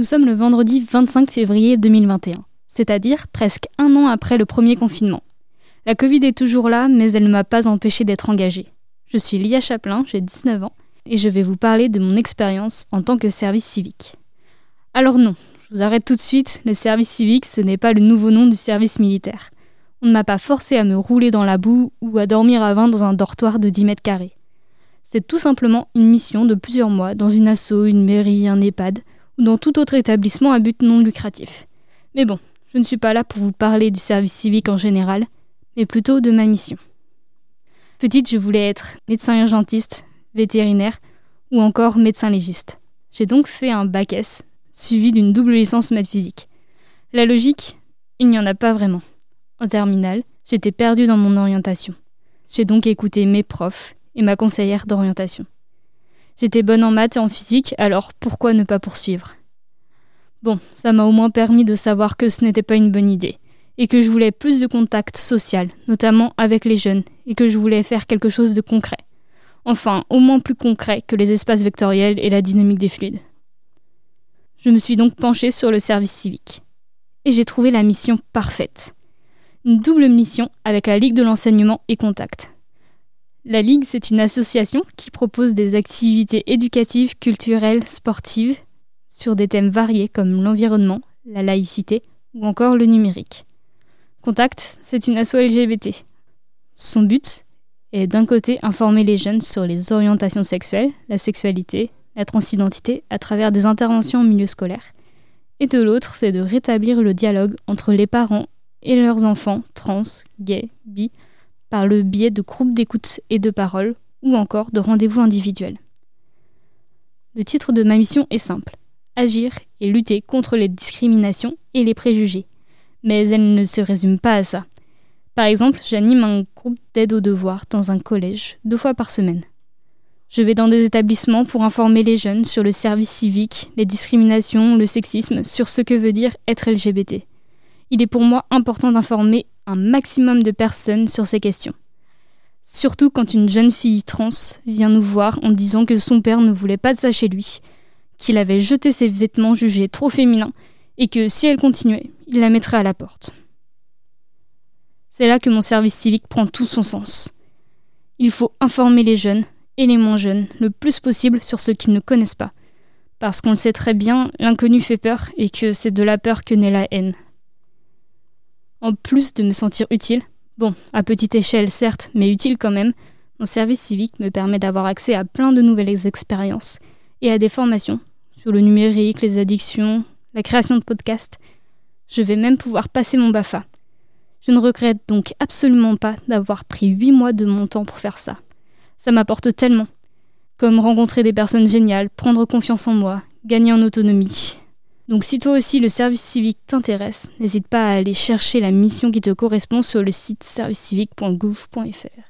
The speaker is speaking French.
Nous sommes le vendredi 25 février 2021, c'est-à-dire presque un an après le premier confinement. La Covid est toujours là, mais elle ne m'a pas empêché d'être engagée. Je suis Lia Chaplin, j'ai 19 ans, et je vais vous parler de mon expérience en tant que service civique. Alors non, je vous arrête tout de suite, le service civique, ce n'est pas le nouveau nom du service militaire. On ne m'a pas forcé à me rouler dans la boue ou à dormir à 20 dans un dortoir de 10 mètres carrés. C'est tout simplement une mission de plusieurs mois dans une asso, une mairie, un EHPAD ou dans tout autre établissement à but non lucratif. Mais bon, je ne suis pas là pour vous parler du service civique en général, mais plutôt de ma mission. Petite, je voulais être médecin urgentiste, vétérinaire ou encore médecin légiste. J'ai donc fait un bac S, suivi d'une double licence maths physique. La logique, il n'y en a pas vraiment. En terminale, j'étais perdue dans mon orientation. J'ai donc écouté mes profs et ma conseillère d'orientation. J'étais bonne en maths et en physique, alors pourquoi ne pas poursuivre? Bon, ça m'a au moins permis de savoir que ce n'était pas une bonne idée, et que je voulais plus de contact social, notamment avec les jeunes, et que je voulais faire quelque chose de concret. Enfin, au moins plus concret que les espaces vectoriels et la dynamique des fluides. Je me suis donc penchée sur le service civique. Et j'ai trouvé la mission parfaite. Une double mission avec la Ligue de l'enseignement et contact. La Ligue, c'est une association qui propose des activités éducatives, culturelles, sportives, sur des thèmes variés comme l'environnement, la laïcité ou encore le numérique. Contact, c'est une asso LGBT. Son but est d'un côté informer les jeunes sur les orientations sexuelles, la sexualité, la transidentité à travers des interventions en milieu scolaire, et de l'autre, c'est de rétablir le dialogue entre les parents et leurs enfants trans, gays, bi, par le biais de groupes d'écoute et de parole, ou encore de rendez-vous individuels. Le titre de ma mission est simple agir et lutter contre les discriminations et les préjugés. Mais elle ne se résume pas à ça. Par exemple, j'anime un groupe d'aide aux devoirs dans un collège deux fois par semaine. Je vais dans des établissements pour informer les jeunes sur le service civique, les discriminations, le sexisme, sur ce que veut dire être LGBT. Il est pour moi important d'informer un maximum de personnes sur ces questions. Surtout quand une jeune fille trans vient nous voir en disant que son père ne voulait pas de ça chez lui, qu'il avait jeté ses vêtements jugés trop féminins et que si elle continuait, il la mettrait à la porte. C'est là que mon service civique prend tout son sens. Il faut informer les jeunes et les moins jeunes le plus possible sur ce qu'ils ne connaissent pas, parce qu'on le sait très bien, l'inconnu fait peur et que c'est de la peur que naît la haine. En plus de me sentir utile, bon, à petite échelle certes, mais utile quand même, mon service civique me permet d'avoir accès à plein de nouvelles expériences et à des formations sur le numérique, les addictions, la création de podcasts. Je vais même pouvoir passer mon BAFA. Je ne regrette donc absolument pas d'avoir pris 8 mois de mon temps pour faire ça. Ça m'apporte tellement. Comme rencontrer des personnes géniales, prendre confiance en moi, gagner en autonomie. Donc si toi aussi le service civique t'intéresse, n'hésite pas à aller chercher la mission qui te correspond sur le site servicecivique.gouv.fr.